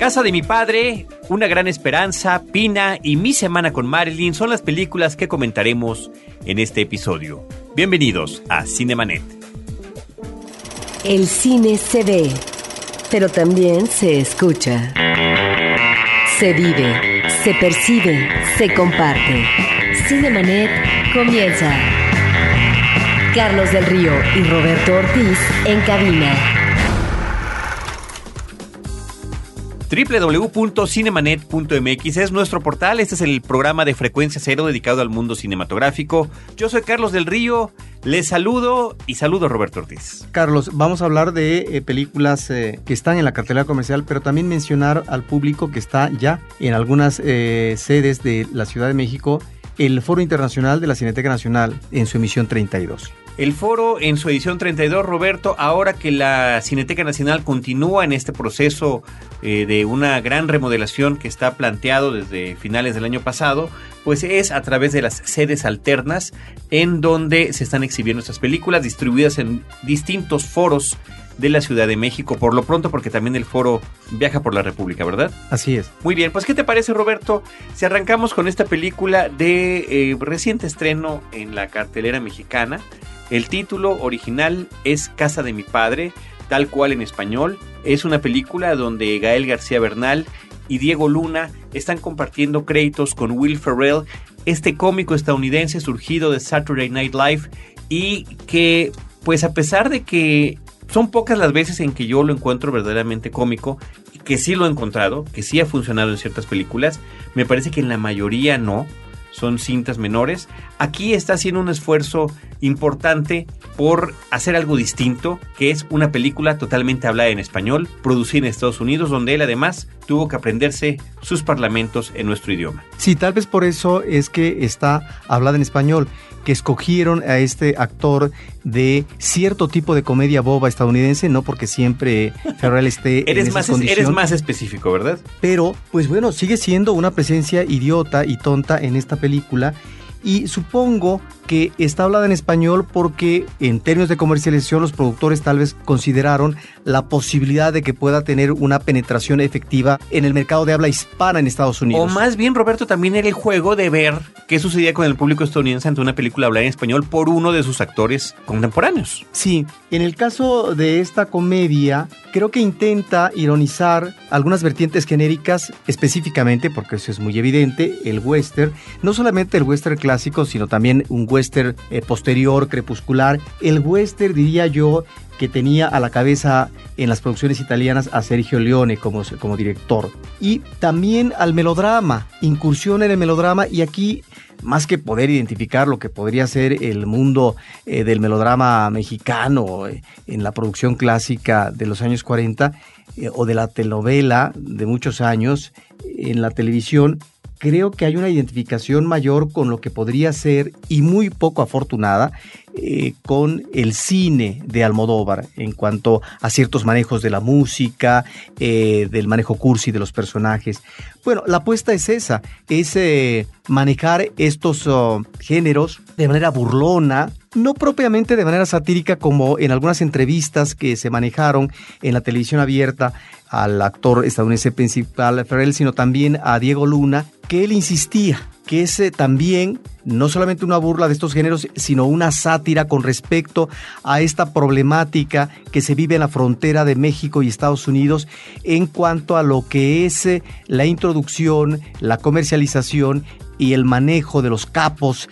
Casa de mi padre, Una gran esperanza, Pina y Mi semana con Marilyn son las películas que comentaremos en este episodio. Bienvenidos a Cinemanet. El cine se ve, pero también se escucha. Se vive, se percibe, se comparte. Cinemanet comienza. Carlos del Río y Roberto Ortiz en cabina. www.cinemanet.mx es nuestro portal, este es el programa de frecuencia cero dedicado al mundo cinematográfico. Yo soy Carlos del Río, les saludo y saludo a Roberto Ortiz. Carlos, vamos a hablar de eh, películas eh, que están en la cartelera comercial, pero también mencionar al público que está ya en algunas eh, sedes de la Ciudad de México el Foro Internacional de la Cineteca Nacional en su emisión 32. El foro en su edición 32, Roberto, ahora que la Cineteca Nacional continúa en este proceso eh, de una gran remodelación que está planteado desde finales del año pasado, pues es a través de las sedes alternas en donde se están exhibiendo estas películas distribuidas en distintos foros de la Ciudad de México, por lo pronto porque también el foro viaja por la República, ¿verdad? Así es. Muy bien, pues ¿qué te parece Roberto si arrancamos con esta película de eh, reciente estreno en la cartelera mexicana? El título original es Casa de mi padre, tal cual en español. Es una película donde Gael García Bernal y Diego Luna están compartiendo créditos con Will Ferrell, este cómico estadounidense surgido de Saturday Night Live y que pues a pesar de que son pocas las veces en que yo lo encuentro verdaderamente cómico, que sí lo he encontrado, que sí ha funcionado en ciertas películas, me parece que en la mayoría no son cintas menores. Aquí está haciendo un esfuerzo importante por hacer algo distinto, que es una película totalmente hablada en español, producida en Estados Unidos, donde él además tuvo que aprenderse sus parlamentos en nuestro idioma. Sí, tal vez por eso es que está hablada en español que escogieron a este actor de cierto tipo de comedia boba estadounidense, no porque siempre Ferrell esté eres en más, esas Eres más específico, ¿verdad? Pero, pues bueno, sigue siendo una presencia idiota y tonta en esta película y supongo que está hablada en español porque en términos de comercialización los productores tal vez consideraron la posibilidad de que pueda tener una penetración efectiva en el mercado de habla hispana en Estados Unidos. O más bien, Roberto, también era el juego de ver qué sucedía con el público estadounidense ante una película hablada en español por uno de sus actores contemporáneos. Sí, en el caso de esta comedia, creo que intenta ironizar algunas vertientes genéricas, específicamente, porque eso es muy evidente, el western, no solamente el western clásico, sino también un western eh, posterior, crepuscular. El western, diría yo, que tenía a la cabeza en las producciones italianas a Sergio Leone como, como director. Y también al melodrama, incursión en el melodrama y aquí más que poder identificar lo que podría ser el mundo eh, del melodrama mexicano eh, en la producción clásica de los años 40 eh, o de la telenovela de muchos años en la televisión, creo que hay una identificación mayor con lo que podría ser y muy poco afortunada eh, con el cine de Almodóvar en cuanto a ciertos manejos de la música, eh, del manejo cursi de los personajes. Bueno, la apuesta es esa, es eh, manejar estos oh, géneros de manera burlona, no propiamente de manera satírica como en algunas entrevistas que se manejaron en la televisión abierta al actor estadounidense principal Ferrell, sino también a Diego Luna, que él insistía que es eh, también no solamente una burla de estos géneros, sino una sátira con respecto a esta problemática que se vive en la frontera de México y Estados Unidos en cuanto a lo que es eh, la introducción, la comercialización y el manejo de los capos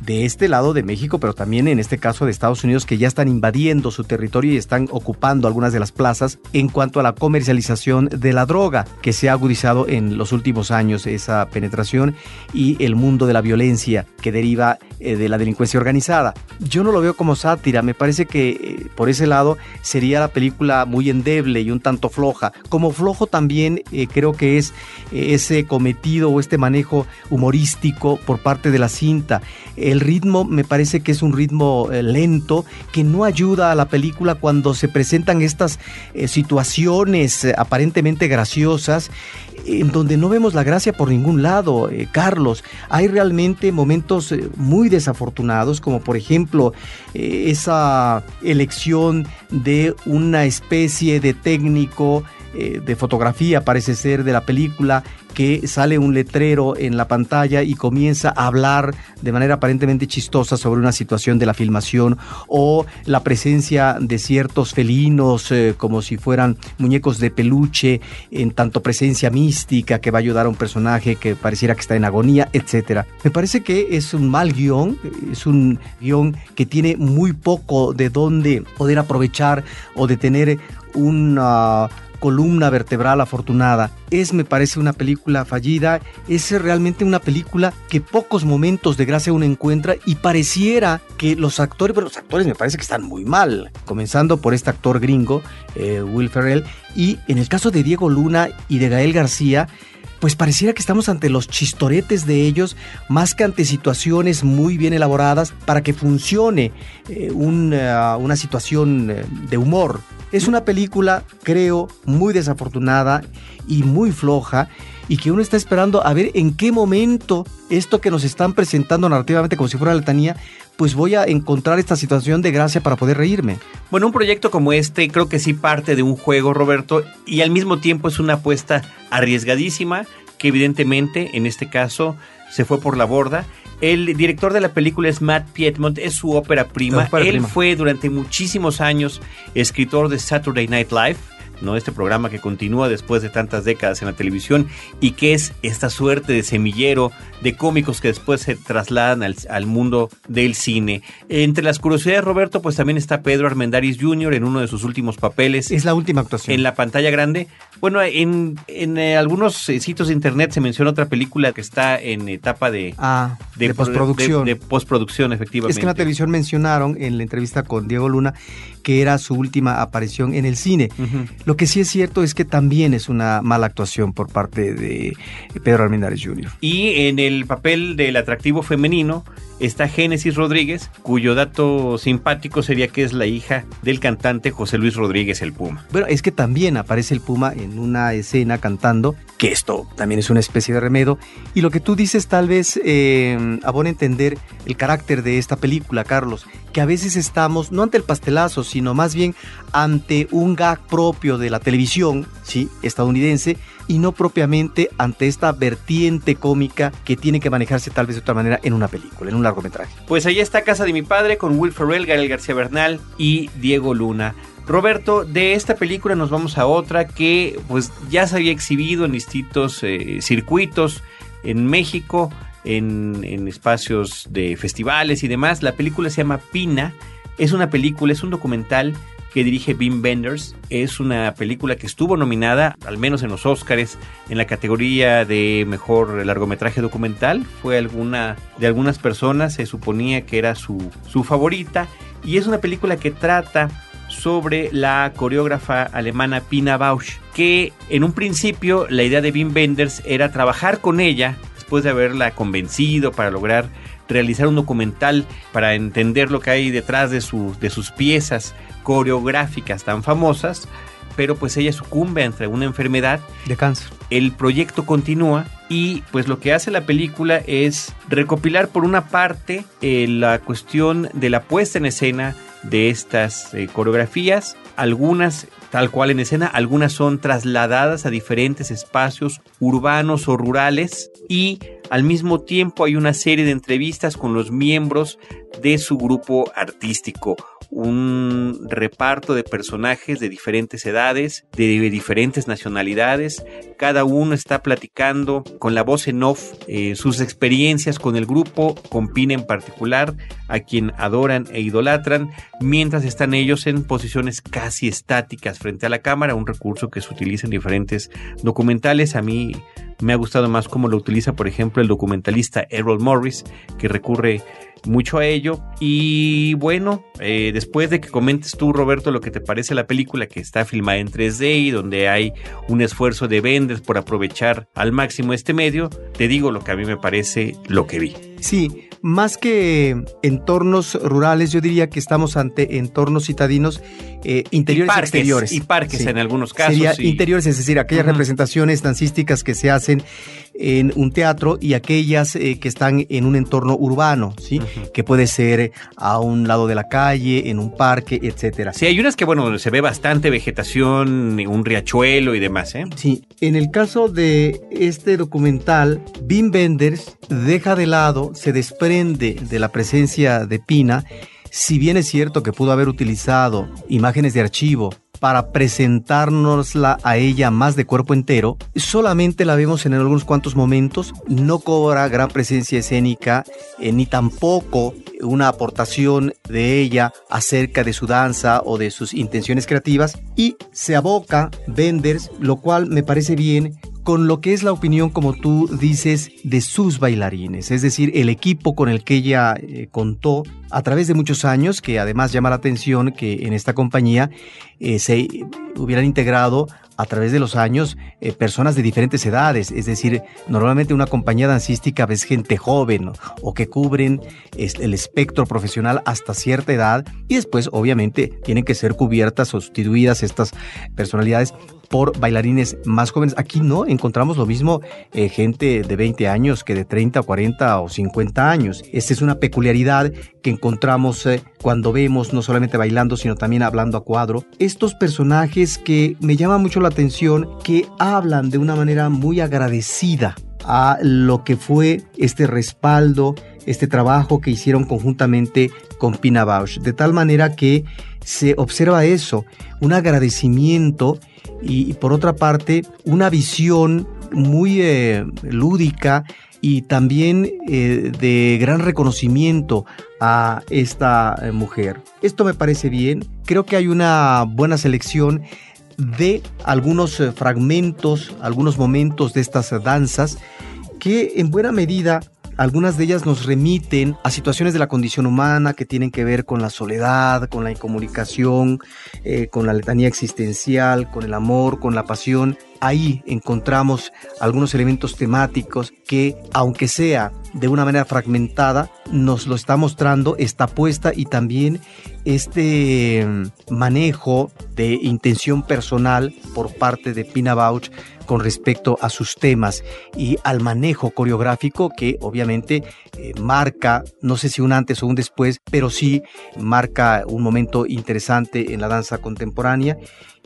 de este lado de México, pero también en este caso de Estados Unidos, que ya están invadiendo su territorio y están ocupando algunas de las plazas en cuanto a la comercialización de la droga, que se ha agudizado en los últimos años esa penetración y el mundo de la violencia que deriva eh, de la delincuencia organizada. Yo no lo veo como sátira, me parece que eh, por ese lado sería la película muy endeble y un tanto floja. Como flojo también eh, creo que es ese cometido o este manejo humorístico por parte de la cinta el ritmo me parece que es un ritmo eh, lento que no ayuda a la película cuando se presentan estas eh, situaciones eh, aparentemente graciosas en donde no vemos la gracia por ningún lado, Carlos. Hay realmente momentos muy desafortunados, como por ejemplo esa elección de una especie de técnico de fotografía, parece ser, de la película, que sale un letrero en la pantalla y comienza a hablar de manera aparentemente chistosa sobre una situación de la filmación o la presencia de ciertos felinos eh, como si fueran muñecos de peluche, en tanto presencia mística que va a ayudar a un personaje que pareciera que está en agonía, etcétera. Me parece que es un mal guion, es un guion que tiene muy poco de dónde poder aprovechar o de tener una columna vertebral afortunada. Es, me parece, una película fallida. Es realmente una película que pocos momentos de gracia uno encuentra y pareciera que los actores, pero los actores me parece que están muy mal. Comenzando por este actor gringo, eh, Will Ferrell, y en el caso de Diego Luna y de Gael García, pues pareciera que estamos ante los chistoretes de ellos más que ante situaciones muy bien elaboradas para que funcione eh, una, una situación eh, de humor. Es una película, creo, muy desafortunada y muy floja y que uno está esperando a ver en qué momento esto que nos están presentando narrativamente como si fuera letanía, pues voy a encontrar esta situación de gracia para poder reírme. Bueno, un proyecto como este creo que sí parte de un juego, Roberto, y al mismo tiempo es una apuesta arriesgadísima que evidentemente en este caso se fue por la borda. El director de la película es Matt Piedmont, es su ópera prima. Él fue durante muchísimos años escritor de Saturday Night Live ¿no? Este programa que continúa después de tantas décadas en la televisión y que es esta suerte de semillero de cómicos que después se trasladan al, mundo del cine. Entre las curiosidades, Roberto, pues también está Pedro Armendáriz Jr. en uno de sus últimos papeles. Es la última actuación. En la pantalla grande. Bueno, en, eh, algunos eh, sitios de internet se menciona otra película que está en etapa de, ah, de, postproducción. De, postproducción, efectivamente. Es que en la televisión mencionaron en la entrevista con Diego Luna que era su última aparición en el cine. Lo que sí es cierto es que también es una mala actuación por parte de Pedro Armendáriz Jr. Y en el papel del atractivo femenino está Génesis Rodríguez, cuyo dato simpático sería que es la hija del cantante José Luis Rodríguez el Puma. Bueno, es que también aparece el Puma en una escena cantando, que esto también es una especie de remedo, y lo que tú dices tal vez eh, abona entender el carácter de esta película, Carlos, que a veces estamos no ante el pastelazo, sino más bien ante un gag propio de la televisión, sí, estadounidense, y no propiamente ante esta vertiente cómica que tiene que manejarse tal vez de otra manera en una película, en un largometraje. Pues ahí está Casa de mi padre con Will Ferrell, Gael García Bernal y Diego Luna. Roberto, de esta película nos vamos a otra que pues ya se había exhibido en distintos eh, circuitos en México, en, en espacios de festivales y demás. La película se llama Pina. Es una película, es un documental que dirige Bim Benders. Es una película que estuvo nominada, al menos en los Oscars, en la categoría de mejor largometraje documental. Fue alguna de algunas personas, se suponía que era su, su favorita. Y es una película que trata sobre la coreógrafa alemana Pina Bausch, que en un principio la idea de Bim Benders era trabajar con ella después de haberla convencido para lograr realizar un documental para entender lo que hay detrás de, de sus piezas coreográficas tan famosas, pero pues ella sucumbe ante una enfermedad de cáncer. El proyecto continúa y pues lo que hace la película es recopilar por una parte eh, la cuestión de la puesta en escena de estas eh, coreografías, algunas tal cual en escena, algunas son trasladadas a diferentes espacios urbanos o rurales y al mismo tiempo hay una serie de entrevistas con los miembros de su grupo artístico un reparto de personajes de diferentes edades, de diferentes nacionalidades. Cada uno está platicando con la voz en off eh, sus experiencias con el grupo, con Pina en particular, a quien adoran e idolatran, mientras están ellos en posiciones casi estáticas frente a la cámara, un recurso que se utiliza en diferentes documentales. A mí me ha gustado más cómo lo utiliza, por ejemplo, el documentalista Errol Morris, que recurre mucho a ello. Y bueno, eh, después de que comentes tú, Roberto, lo que te parece la película que está filmada en 3D y donde hay un esfuerzo de vendes por aprovechar al máximo este medio, te digo lo que a mí me parece lo que vi. Sí, más que entornos rurales, yo diría que estamos ante entornos citadinos eh, interiores y, exteriores. Y parques en algunos casos. Sería interiores, es decir, aquellas representaciones dancísticas que se hacen en un teatro y aquellas eh, que están en un entorno urbano, ¿sí? Que puede ser a un lado de la calle, en un parque, etcétera. Sí, hay unas que, bueno, se ve bastante vegetación, un riachuelo y demás, ¿eh? Sí, en el caso de este documental, Bim Benders deja de lado, se desprende de la presencia de Pina, si bien es cierto que pudo haber utilizado imágenes de archivo para presentárnosla a ella más de cuerpo entero, solamente la vemos en algunos cuantos momentos, no cobra gran presencia escénica, eh, ni tampoco una aportación de ella acerca de su danza o de sus intenciones creativas, y se aboca Benders, lo cual me parece bien, con lo que es la opinión, como tú dices, de sus bailarines, es decir, el equipo con el que ella eh, contó a través de muchos años, que además llama la atención que en esta compañía eh, se hubieran integrado a través de los años eh, personas de diferentes edades, es decir, normalmente una compañía dancística ves gente joven o que cubren el espectro profesional hasta cierta edad y después obviamente tienen que ser cubiertas sustituidas estas personalidades por bailarines más jóvenes. Aquí no encontramos lo mismo eh, gente de 20 años que de 30, 40 o 50 años. Esta es una peculiaridad que encontramos eh, cuando vemos no solamente bailando, sino también hablando a cuadro. Estos personajes que me llaman mucho la atención, que hablan de una manera muy agradecida a lo que fue este respaldo, este trabajo que hicieron conjuntamente con Pina Bausch. De tal manera que se observa eso, un agradecimiento y, por otra parte una visión muy eh, lúdica y también eh, de gran reconocimiento a esta eh, mujer. Esto me parece bien, creo que hay una buena selección de algunos fragmentos, algunos momentos de estas danzas que en buena medida algunas de ellas nos remiten a situaciones de la condición humana que tienen que ver con la soledad, con la incomunicación, eh, con la letanía existencial, con el amor, con la pasión. Ahí encontramos algunos elementos temáticos que, aunque sea de una manera fragmentada, nos lo está mostrando esta apuesta y también este mm, manejo de intención personal por parte de Pina Bausch con respecto a sus temas y al manejo coreográfico que obviamente eh, marca, no sé si un antes o un después, pero sí marca un momento interesante en la danza contemporánea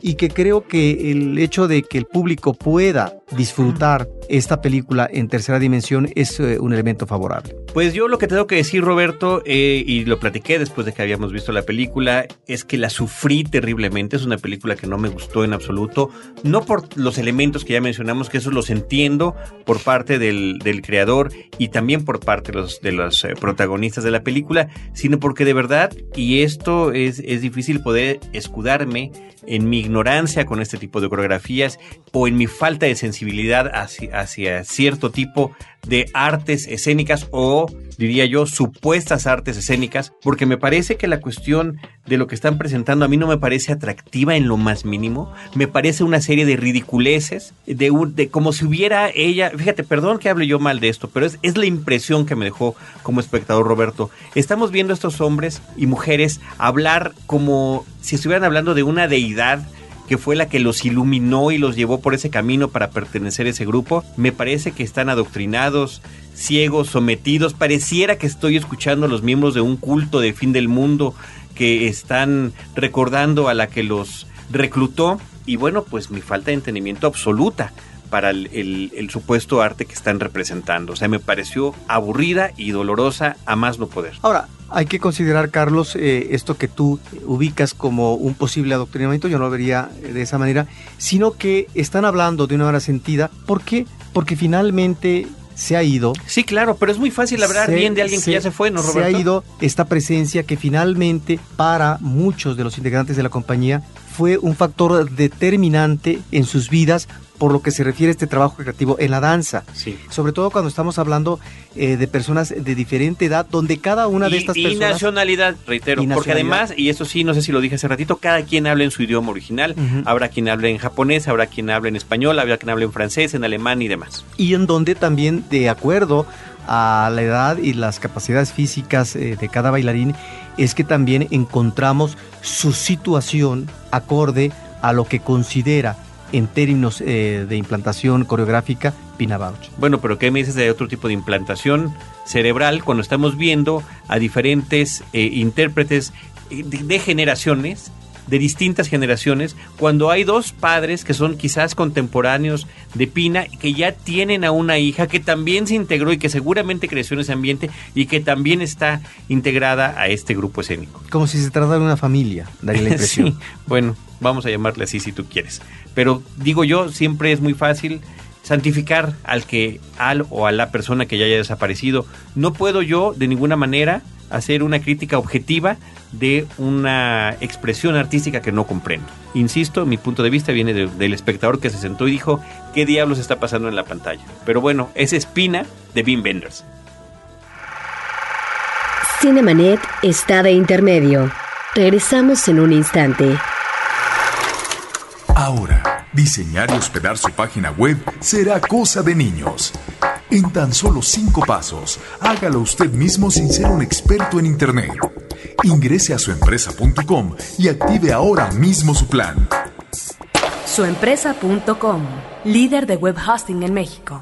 y que creo que el hecho de que el público pueda disfrutar esta película en tercera dimensión es eh, un elemento favorable. Pues yo lo que tengo que decir, Roberto, eh, y lo platiqué después de que habíamos visto la película, es que la sufrí terriblemente. Es una película que no me gustó en absoluto, no por los elementos que ya mencionamos, que eso los entiendo por parte del, creador y también por parte de los, de los eh, protagonistas de la película, sino porque de verdad, y esto es, es difícil poder escudarme en mi ignorancia con este tipo de coreografías o en mi falta de sensibilidad hacia, cierto tipo de artes escénicas o diría yo supuestas artes escénicas porque me parece que la cuestión de lo que están presentando a mí no me parece atractiva en lo más mínimo. Me parece una serie de ridiculeces de, de como si hubiera ella fíjate perdón que hable yo mal de esto pero es, es la impresión que me dejó como espectador Roberto. Estamos viendo a estos hombres y mujeres hablar como si estuvieran hablando de una deidad que fue la que los iluminó y los llevó por ese camino para pertenecer a ese grupo, me parece que están adoctrinados, ciegos, sometidos. Pareciera que estoy escuchando a los miembros de un culto de fin del mundo que están recordando a la que los reclutó. Y bueno, pues mi falta de entendimiento absoluta para el, supuesto arte que están representando. O sea, me pareció aburrida y dolorosa a más no poder. Ahora, hay que considerar, Carlos, eh, esto que tú ubicas como un posible adoctrinamiento, yo no lo vería de esa manera, sino que están hablando de una manera sentida. ¿Por qué? Porque finalmente se ha ido. Sí, claro, pero es muy fácil hablar bien de alguien que ya se fue, ¿no, Roberto? Se ha ido esta presencia que finalmente para muchos de los integrantes de la compañía fue un factor determinante en sus vidas por lo que se refiere a este trabajo creativo en la danza. Sí. Sobre todo cuando estamos hablando eh, de personas de diferente edad, donde cada una de estas personas... Y nacionalidad, reitero, porque además, y eso sí, no sé si lo dije hace ratito, cada quien habla en su idioma original. Habrá quien hable en japonés, habrá quien hable en español, habrá quien hable en francés, en alemán y demás. Y en donde también, de acuerdo a la edad y las capacidades físicas eh, de cada bailarín es que también encontramos su situación acorde a lo que considera en términos eh, de implantación coreográfica Pina Bausch. Bueno, pero ¿qué me dices de otro tipo de implantación cerebral cuando estamos viendo a diferentes eh, intérpretes de generaciones de distintas generaciones, cuando hay dos padres que son quizás contemporáneos de Pina, que ya tienen a una hija que también se integró y que seguramente creció en ese ambiente y que también está integrada a este grupo escénico. Como si se tratara de una familia, daría la impresión. sí, bueno, vamos a llamarle así si tú quieres. Pero digo yo, siempre es muy fácil santificar al que al o a la persona que ya haya desaparecido. No puedo yo de ninguna manera hacer una crítica objetiva de una expresión artística que no comprendo. Insisto, mi punto de vista viene del espectador que se sentó y dijo, ¿qué diablos está pasando en la pantalla? Pero bueno, es espina de Bean Benders. Cinemanet está de intermedio. Regresamos en un instante. Ahora, diseñar y hospedar su página web será cosa de niños. En tan solo cinco pasos, hágalo usted mismo sin ser un experto en Internet. Ingrese a suempresa.com y active ahora mismo su plan. Suempresa.com, líder de web hosting en México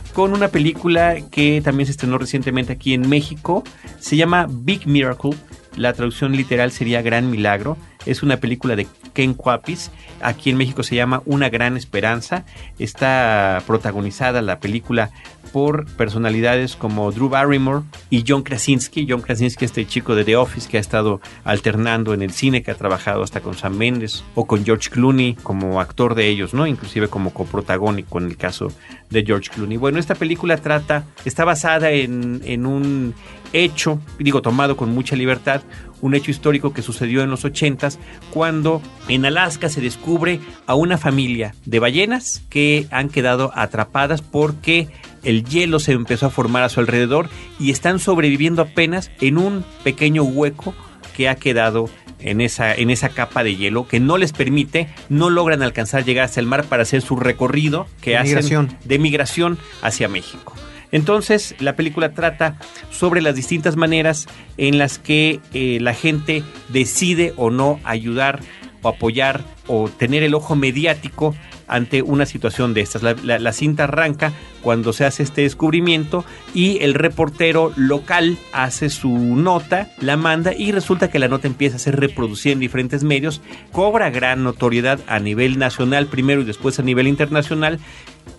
con una película que también se estrenó recientemente aquí en México. Se llama Big Miracle. La traducción literal sería Gran Milagro. Es una película de Ken Cuapis. Aquí en México se llama Una Gran Esperanza. Está protagonizada la película por personalidades como Drew Barrymore y John Krasinski. John Krasinski, este chico de The Office que ha estado alternando en el cine, que ha trabajado hasta con Sam Mendes o con George Clooney como actor de ellos, ¿no? Inclusive como coprotagónico en el caso de George Clooney. Bueno, esta película trata, está basada en, en un hecho, digo, tomado con mucha libertad, un hecho histórico que sucedió en los 80 cuando en Alaska se descubre a una familia de ballenas que han quedado atrapadas porque el hielo se empezó a formar a su alrededor y están sobreviviendo apenas en un pequeño hueco que ha quedado en esa, en esa capa de hielo que no les permite, no logran alcanzar llegar hasta el mar para hacer su recorrido que hacen de migración hacia México. Entonces, la película trata sobre las distintas maneras en las que eh, la gente decide o no ayudar o apoyar o tener el ojo mediático ante una situación de estas. La, cinta arranca cuando se hace este descubrimiento y el reportero local hace su nota, la manda y resulta que la nota empieza a ser reproducida en diferentes medios, cobra gran notoriedad a nivel nacional primero y después a nivel internacional.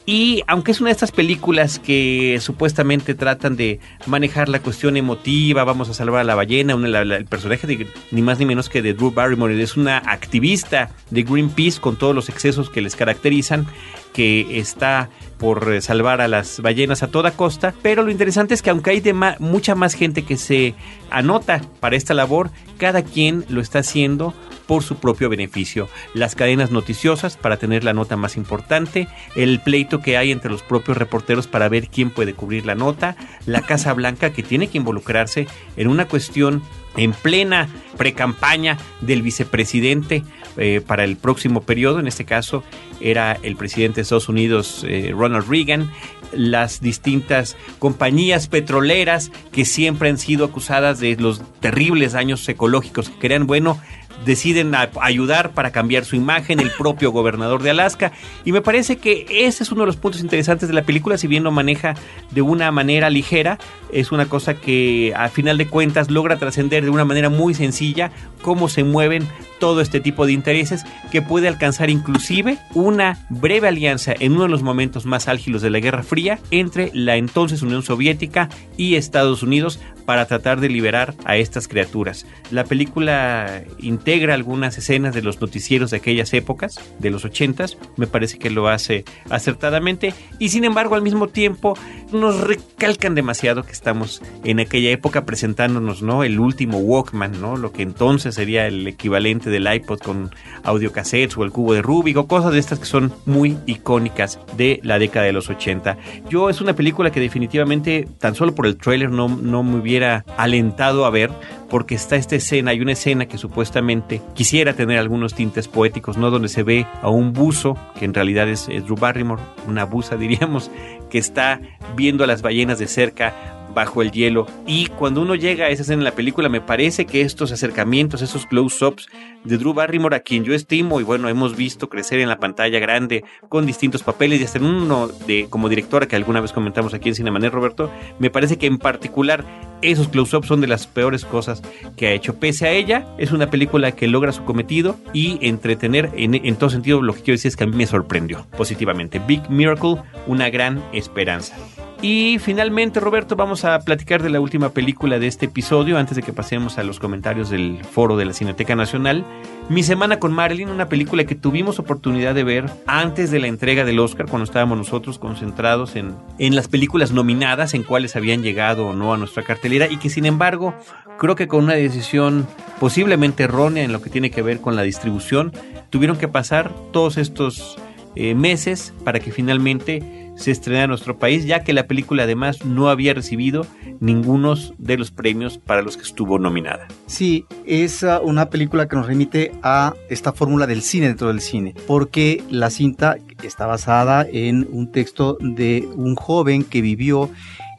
Y aunque es una de estas películas que supuestamente tratan de manejar la cuestión emotiva, vamos a salvar a la ballena, el personaje de ni más ni menos que de Drew Barrymore es una activista de Greenpeace con todos los excesos que les caracterizan, que está por salvar a las ballenas a toda costa, pero lo interesante es que aunque hay de mucha más gente que se anota para esta labor, cada quien lo está haciendo por su propio beneficio. Las cadenas noticiosas para tener la nota más importante, el pleito que hay entre los propios reporteros para ver quién puede cubrir la nota, la Casa Blanca que tiene que involucrarse en una cuestión en plena precampaña del vicepresidente eh, para el próximo periodo, en este caso era el presidente de Estados Unidos eh, Ronald Reagan, las distintas compañías petroleras que siempre han sido acusadas de los terribles daños ecológicos que crean, bueno, deciden ayudar para cambiar su imagen, el propio gobernador de Alaska. Y me parece que ese es uno de los puntos interesantes de la película, si bien lo maneja de una manera ligera, es una cosa que a final de cuentas logra trascender de una manera muy sencilla cómo se mueven todo este tipo de intereses que puede alcanzar inclusive una breve alianza en uno de los momentos más álgidos de la Guerra Fría entre la entonces Unión Soviética y Estados Unidos para tratar de liberar a estas criaturas. La película integra algunas escenas de los noticieros de aquellas épocas, de los ochentas, me parece que lo hace acertadamente y sin embargo al mismo tiempo nos recalcan demasiado que estamos en aquella época presentándonos, ¿no? El último Walkman, ¿no? Lo que entonces sería el equivalente del iPod con audiocassettes o el cubo de Rubik o cosas de estas que son muy icónicas de la década de los 80. Yo es una película que definitivamente tan solo por el trailer no, no me hubiera alentado a ver porque está esta escena, hay una escena que supuestamente quisiera tener algunos tintes poéticos, ¿no? Donde se ve a un buzo, que en realidad es, Drew Barrymore, una buza diríamos, que está viendo a las ballenas de cerca bajo el hielo. Y cuando uno llega a esa escena en la película, me parece que estos acercamientos, esos close-ups de Drew Barrymore, a quien yo estimo y bueno, hemos visto crecer en la pantalla grande con distintos papeles y hasta en uno de como directora que alguna vez comentamos aquí en Cinemanet, Roberto, me parece que en particular esos close-ups son de las peores cosas que ha hecho. Pese a ella, es una película que logra su cometido y entretener en, en todo sentido. Lo que quiero decir es que a mí me sorprendió positivamente. Big Miracle, una gran esperanza. Y finalmente, Roberto, vamos a platicar de la última película de este episodio antes de que pasemos a los comentarios del foro de la Cineteca Nacional. Mi semana con Marilyn, una película que tuvimos oportunidad de ver antes de la entrega del Oscar, cuando estábamos nosotros concentrados en, en las películas nominadas, en cuáles habían llegado o no a nuestra cartelera, y que sin embargo, creo que con una decisión posiblemente errónea en lo que tiene que ver con la distribución, tuvieron que pasar todos estos eh, meses para que finalmente se estrenara en nuestro país, ya que la película además no había recibido ninguno de los premios para los que estuvo nominada. Sí, es uh, una película que nos remite a esta fórmula del cine dentro del cine, porque la cinta está basada en un texto de un joven que vivió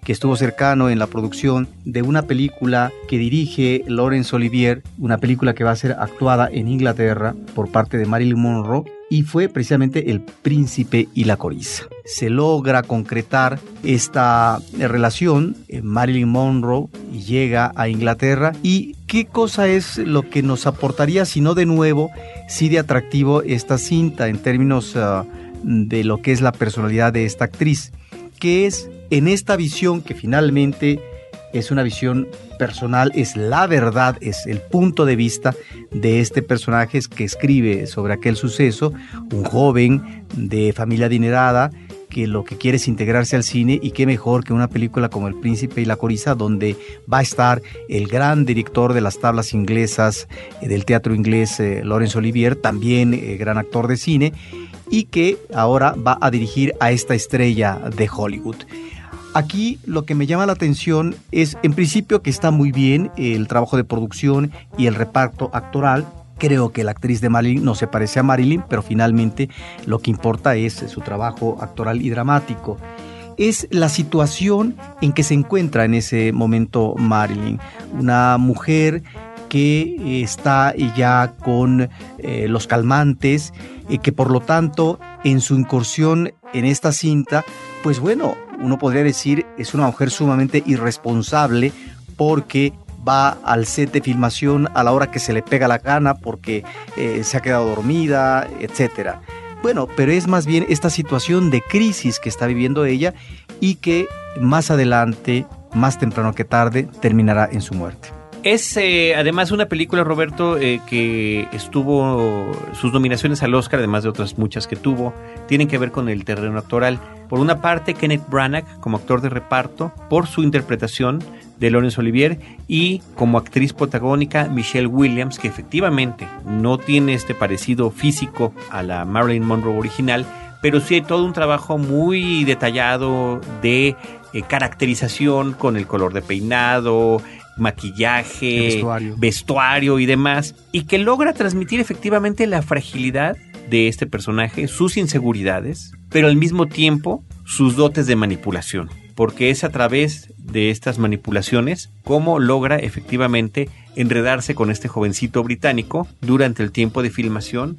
que estuvo cercano en la producción de una película que dirige Laurence Olivier, una película que va a ser actuada en Inglaterra por parte de Marilyn Monroe y fue precisamente El Príncipe y la Coriza. Se logra concretar esta relación, eh, Marilyn Monroe llega a Inglaterra y qué cosa es lo que nos aportaría, si no de nuevo, sí de atractivo esta cinta en términos uh, de lo que es la personalidad de esta actriz, que es en esta visión que finalmente es una visión personal, es la verdad, es el punto de vista de este personaje que escribe sobre aquel suceso, un joven de familia adinerada que lo que quiere es integrarse al cine y qué mejor que una película como El Príncipe y la Coriza donde va a estar el gran director de las tablas inglesas eh, del teatro inglés, eh, Laurence Olivier, también eh, gran actor de cine y que ahora va a dirigir a esta estrella de Hollywood. Aquí lo que me llama la atención es, en principio, que está muy bien el trabajo de producción y el reparto actoral. Creo que la actriz de Marilyn no se parece a Marilyn, pero finalmente lo que importa es su trabajo actoral y dramático. Es la situación en que se encuentra en ese momento Marilyn, una mujer que está ya con eh, los calmantes y que por lo tanto en su incursión en esta cinta, pues bueno, uno podría decir es una mujer sumamente irresponsable porque va al set de filmación a la hora que se le pega la gana porque eh, se ha quedado dormida, etc. Bueno, pero es más bien esta situación de crisis que está viviendo ella y que más adelante, más temprano que tarde, terminará en su muerte. Es eh, además una película, Roberto, eh, que estuvo, sus nominaciones al Oscar, además de otras muchas que tuvo, tienen que ver con el terreno actoral. Por una parte, Kenneth Branagh como actor de reparto, por su interpretación de Laurence Olivier, y como actriz protagónica, Michelle Williams, que efectivamente no tiene este parecido físico a la Marilyn Monroe original, pero sí hay todo un trabajo muy detallado de eh, caracterización con el color de peinado, maquillaje, vestuario. y demás, y que logra transmitir efectivamente la fragilidad de este personaje, sus inseguridades, pero al mismo tiempo sus dotes de manipulación, porque es a través de estas manipulaciones cómo logra efectivamente enredarse con este jovencito británico durante el tiempo de filmación,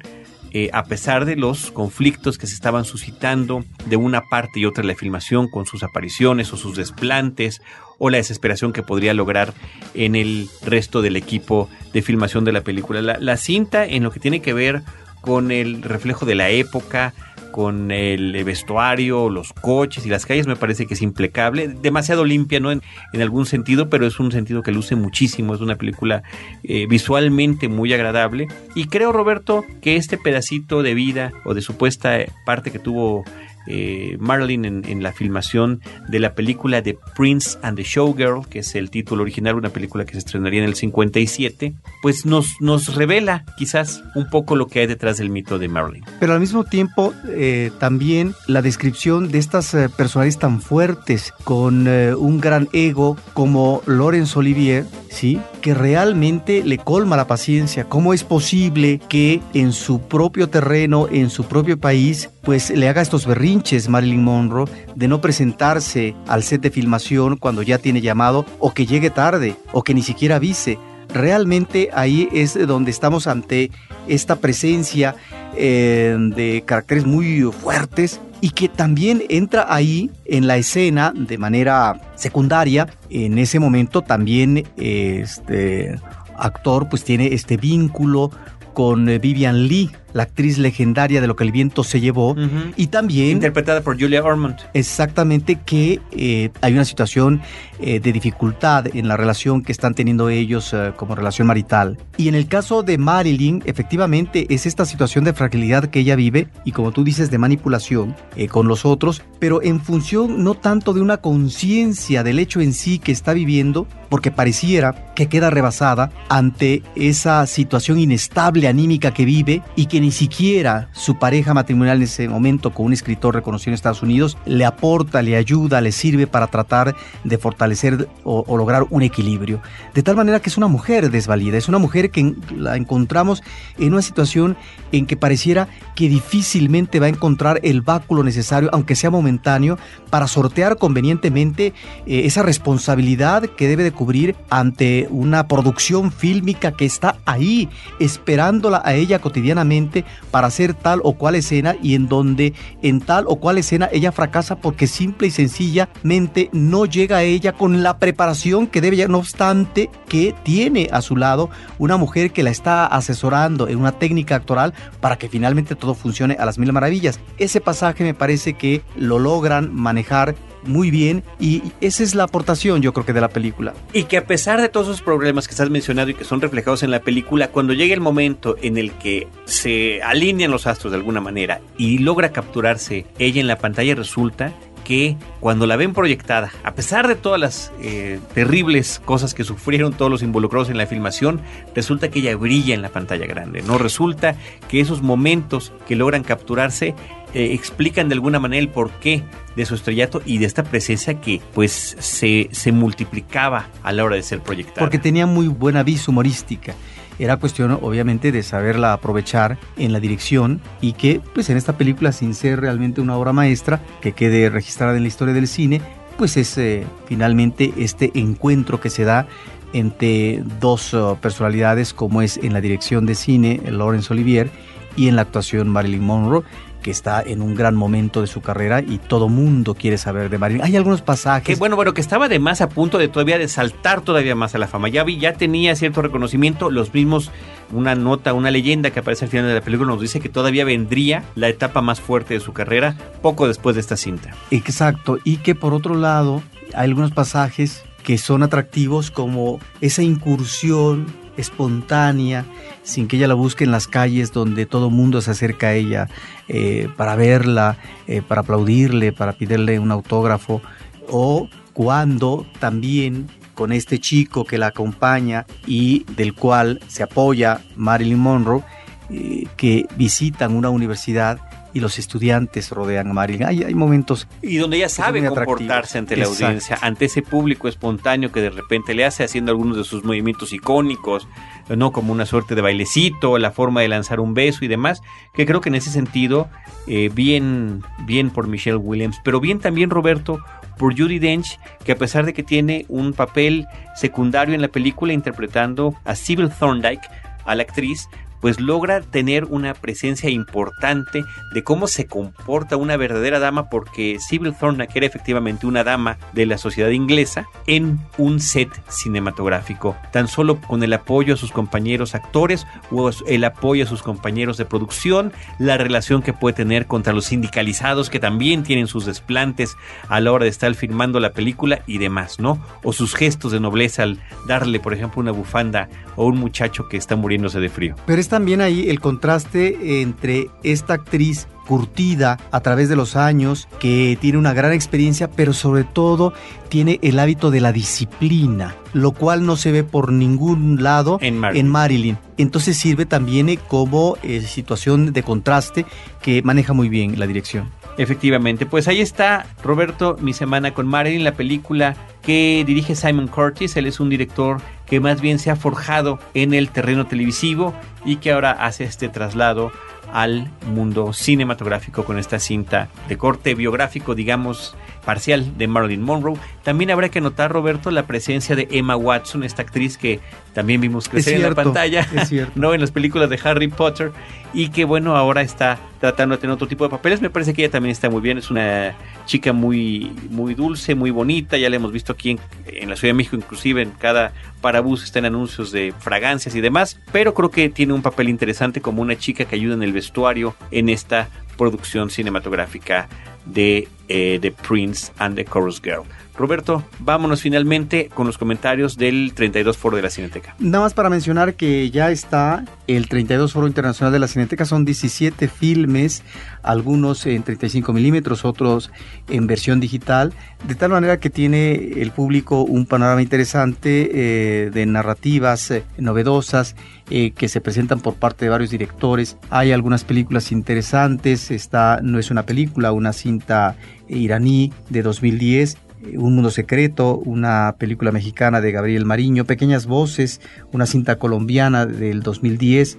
eh, a pesar de los conflictos que se estaban suscitando de una parte y otra de la filmación con sus apariciones o sus desplantes o la desesperación que podría lograr en el resto del equipo de filmación de la película. La, la cinta en lo que tiene que ver con el reflejo de la época, con el vestuario, los coches y las calles, me parece que es impecable. Demasiado limpia, ¿no? En, algún sentido, pero es un sentido que luce muchísimo. Es una película eh, visualmente muy agradable. Y creo, Roberto, que este pedacito de vida o de supuesta parte que tuvo eh, en, la filmación de la película The Prince and the Showgirl, que es el título original, una película que se estrenaría en el 57, pues nos, nos revela quizás un poco lo que hay detrás del mito de Marilyn. Pero al mismo tiempo, eh, también la descripción de estas eh, personalidades tan fuertes, con un gran ego como Laurence Olivier, ¿sí? que realmente le colma la paciencia. ¿Cómo es posible que en su propio terreno, en su propio país, pues le haga estos berrinches Marilyn Monroe de no presentarse al set de filmación cuando ya tiene llamado o que llegue tarde o que ni siquiera avise? Realmente ahí es donde estamos ante esta presencia eh, de caracteres muy fuertes y que también entra ahí en la escena de manera secundaria. En ese momento también este actor pues tiene este vínculo con eh, Vivian Lee, la actriz legendaria de Lo que el viento se llevó, y también... Interpretada por Julia Ormond. Exactamente, que eh, hay una situación eh, de dificultad en la relación que están teniendo ellos eh, como relación marital. Y en el caso de Marilyn, efectivamente es esta situación de fragilidad que ella vive y como tú dices, de manipulación con los otros, pero en función no tanto de una conciencia del hecho en sí que está viviendo, porque pareciera que queda rebasada ante esa situación inestable anímica que vive y que ni siquiera su pareja matrimonial en ese momento, con un escritor reconocido en Estados Unidos, le aporta, le ayuda, le sirve para tratar de fortalecer o, lograr un equilibrio. De tal manera que es una mujer desvalida, es una mujer que la encontramos en una situación en que pareciera que difícilmente va a encontrar el báculo necesario, aunque sea momentáneo, para sortear convenientemente eh, esa responsabilidad que debe de cubrir ante una producción fílmica que está ahí, esperándola a ella cotidianamente para hacer tal o cual escena y en donde en tal o cual escena ella fracasa porque simple y sencillamente no llega a ella con la preparación que debe, no obstante que tiene a su lado una mujer que la está asesorando en una técnica actoral para que finalmente todo funcione a las mil maravillas. Ese pasaje me parece que lo logran manejar muy bien y esa es la aportación yo creo que de la película. Y que a pesar de todos esos problemas que estás mencionando y que son reflejados en la película, cuando llega el momento en el que se alinean los astros de alguna manera y logra capturarse ella en la pantalla, resulta que cuando la ven proyectada, a pesar de todas las eh, terribles cosas que sufrieron todos los involucrados en la filmación, resulta que ella brilla en la pantalla grande, ¿no? Resulta que esos momentos que logran capturarse eh, explican de alguna manera el porqué de su estrellato y de esta presencia que pues se, se multiplicaba a la hora de ser proyectada. Porque tenía muy buena vis humorística. Era cuestión obviamente de saberla aprovechar en la dirección y que pues en esta película sin ser realmente una obra maestra que quede registrada en la historia del cine, pues es eh, finalmente este encuentro que se da entre dos uh, personalidades como es en la dirección de cine Laurence Olivier y en la actuación Marilyn Monroe que está en un gran momento de su carrera y todo mundo quiere saber de Marilyn. Hay algunos pasajes. Que bueno, bueno, que estaba de más a punto de todavía de saltar todavía más a la fama. Ya vi, ya tenía cierto reconocimiento. Los mismos, una nota, una leyenda que aparece al final de la película nos dice que todavía vendría la etapa más fuerte de su carrera poco después de esta cinta. Exacto. Y que por otro lado, hay algunos pasajes que son atractivos como esa incursión espontánea, sin que ella la busque en las calles donde todo mundo se acerca a ella eh, para verla, eh, para aplaudirle, para pedirle un autógrafo, o cuando también con este chico que la acompaña y del cual se apoya Marilyn Monroe, eh, que visitan una universidad y los estudiantes rodean a Marilyn. Hay, hay momentos. Y donde ella sabe comportarse ante la audiencia, ante ese público espontáneo que de repente le hace haciendo algunos de sus movimientos icónicos, ¿no? Como una suerte de bailecito, la forma de lanzar un beso y demás, que creo que en ese sentido, eh, bien, bien por Michelle Williams, pero bien también Roberto por Judy Dench, que a pesar de que tiene un papel secundario en la película interpretando a Sybil Thorndike, a la actriz, pues logra tener una presencia importante de cómo se comporta una verdadera dama, porque Sybil Thorne era efectivamente una dama de la sociedad inglesa en un set cinematográfico, tan solo con el apoyo a sus compañeros actores o el apoyo a sus compañeros de producción, la relación que puede tener contra los sindicalizados que también tienen sus desplantes a la hora de estar filmando la película y demás, ¿no? O sus gestos de nobleza al darle, por ejemplo, una bufanda o un muchacho que está muriéndose de frío. Pero es también ahí el contraste entre esta actriz curtida a través de los años, que tiene una gran experiencia, pero sobre todo tiene el hábito de la disciplina, lo cual no se ve por ningún lado en Marilyn. Entonces sirve también como eh, situación de contraste que maneja muy bien la dirección. Efectivamente, pues ahí está Roberto, mi semana con Marilyn, la película que dirige Simon Curtis. Él es un director que más bien se ha forjado en el terreno televisivo y que ahora hace este traslado al mundo cinematográfico con esta cinta de corte biográfico, digamos, parcial de Marilyn Monroe. También habrá que notar, Roberto, la presencia de Emma Watson, esta actriz que también vimos crecer en la pantalla, no en las películas de Harry Potter, y que bueno, ahora está tratando de tener otro tipo de papeles. Me parece que ella también está muy bien, es una chica muy, muy dulce, muy bonita, ya la hemos visto aquí en, la Ciudad de México, inclusive en cada parabús están anuncios de fragancias y demás, pero creo que tiene un papel interesante como una chica que ayuda en el vestuario en esta producción cinematográfica de eh, The Prince and the Chorus Girl. Roberto, vámonos finalmente con los comentarios del 32 Foro de la Cineteca. Nada más para mencionar que ya está el 32 Foro Internacional de la Cineteca, son 17 filmes, algunos en 35 milímetros, otros en versión digital, de tal manera que tiene el público un panorama interesante eh, de narrativas eh, novedosas eh, que se presentan por parte de varios directores. Hay algunas películas interesantes, esta no es una película, una cinta iraní de 2010 un Mundo Secreto, una película mexicana de Gabriel Mariño, Pequeñas Voces, una cinta colombiana del 2010.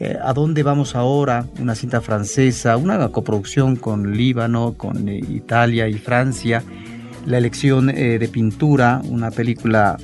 Eh, ¿A dónde vamos ahora? Una cinta francesa, una coproducción con Líbano, con eh, Italia y Francia. La elección eh, de pintura, una película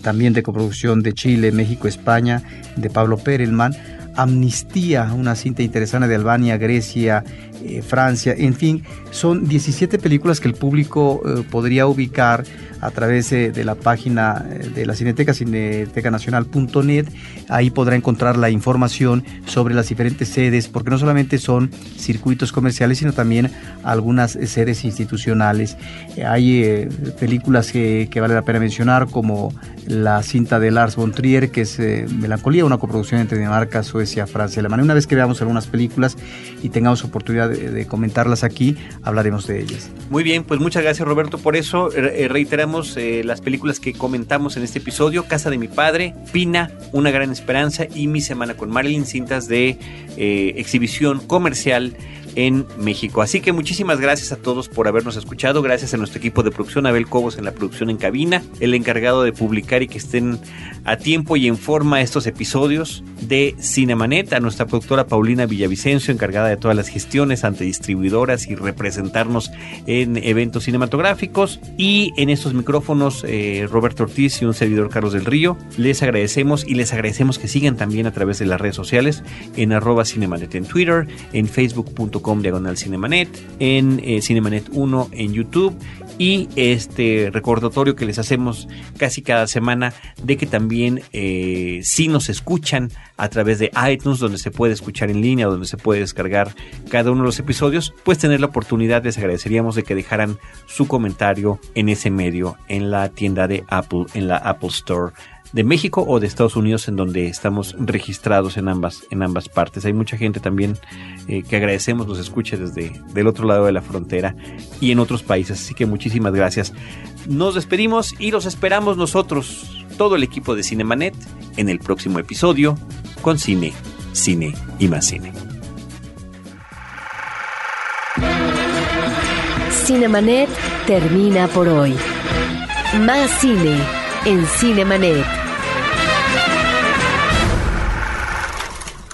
también de coproducción de Chile, México, España, de Pablo Perelman. Amnistía, una cinta interesante de Albania, Grecia, eh, Francia, en fin, son 17 películas que el público eh, podría ubicar a través de la página eh, de la Cineteca, cinetecanacional.net. Ahí podrá encontrar la información sobre las diferentes sedes, porque no solamente son circuitos comerciales, sino también algunas sedes institucionales. Hay películas que, vale la pena mencionar, como la cinta de Lars von Trier, que es Melancolía, una coproducción entre Dinamarca, Suecia, Francia y Alemania. Una vez que veamos algunas películas y tengamos oportunidad de, comentarlas aquí, hablaremos de ellas. Muy bien, pues muchas gracias Roberto por eso. Eh, reiteramos eh, las películas que comentamos en este episodio, Casa de mi Padre, Pina, Una Gran Esperanza y Mi Semana con Marilyn, cintas de eh, exhibición comercial en México. Así que muchísimas gracias a todos por habernos escuchado. Gracias a nuestro equipo de producción, Abel Cobos en la producción en cabina, el encargado de publicar y que estén a tiempo y en forma estos episodios de Cinemanet, a nuestra productora Paulina Villavicencio, encargada de todas las gestiones ante distribuidoras y representarnos en eventos cinematográficos. Y en estos micrófonos, eh, Roberto Ortiz y un servidor Carlos del Río, les agradecemos y les agradecemos que sigan también a través de las redes sociales en arroba Cinemanet en Twitter, en facebook.com diagonal cinemanet, en eh, Cinemanet 1 en YouTube y este recordatorio que les hacemos casi cada semana de que también eh, si nos escuchan a través de iTunes donde se puede escuchar en línea donde se puede descargar cada uno de los episodios pues tener la oportunidad les agradeceríamos de que dejaran su comentario en ese medio en la tienda de Apple en la Apple Store de México o de Estados Unidos en donde estamos registrados en ambas, en ambas partes. Hay mucha gente también eh, que agradecemos nos escuche desde del otro lado de la frontera y en otros países. Así que muchísimas gracias. Nos despedimos y los esperamos nosotros, todo el equipo de Cinemanet, en el próximo episodio con Cine, Cine y más Cine. Cinemanet termina por hoy. Más cine en Cinemanet.